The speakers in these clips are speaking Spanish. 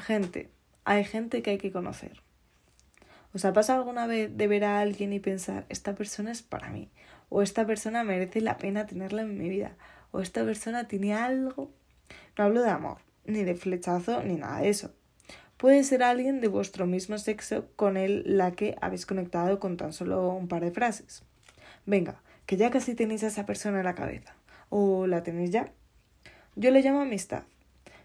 gente, hay gente que hay que conocer. ¿Os ha pasado alguna vez de ver a alguien y pensar, esta persona es para mí? O esta persona merece la pena tenerla en mi vida. O esta persona tiene algo. No hablo de amor, ni de flechazo, ni nada de eso. Puede ser alguien de vuestro mismo sexo con el la que habéis conectado con tan solo un par de frases. Venga, que ya casi tenéis a esa persona en la cabeza. ¿O la tenéis ya? Yo le llamo amistad.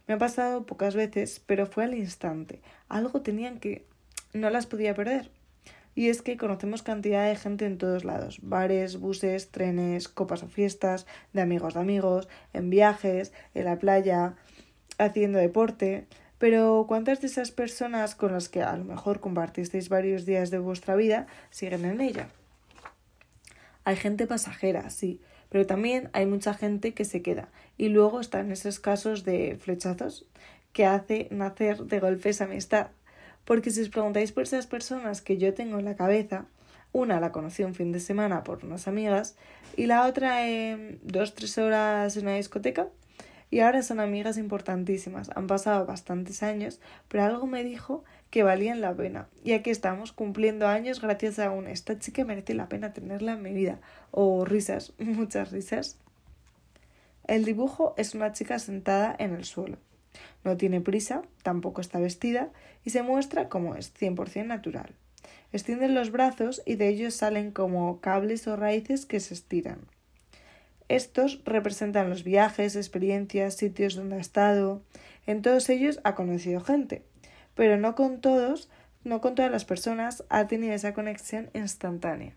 Me ha pasado pocas veces, pero fue al instante. Algo tenían que no las podía perder. Y es que conocemos cantidad de gente en todos lados, bares, buses, trenes, copas o fiestas, de amigos de amigos, en viajes, en la playa, haciendo deporte. Pero ¿cuántas de esas personas con las que a lo mejor compartisteis varios días de vuestra vida siguen en ella? Hay gente pasajera, sí, pero también hay mucha gente que se queda. Y luego están esos casos de flechazos que hace nacer de golpes amistad. Porque si os preguntáis por esas personas que yo tengo en la cabeza, una la conocí un fin de semana por unas amigas y la otra en dos, tres horas en una discoteca y ahora son amigas importantísimas. Han pasado bastantes años, pero algo me dijo que valían la pena. Y aquí estamos cumpliendo años gracias a un esta chica merece la pena tenerla en mi vida. O risas, muchas risas. El dibujo es una chica sentada en el suelo. No tiene prisa, tampoco está vestida y se muestra como es, 100% natural. Extienden los brazos y de ellos salen como cables o raíces que se estiran. Estos representan los viajes, experiencias, sitios donde ha estado. En todos ellos ha conocido gente, pero no con todos, no con todas las personas ha tenido esa conexión instantánea.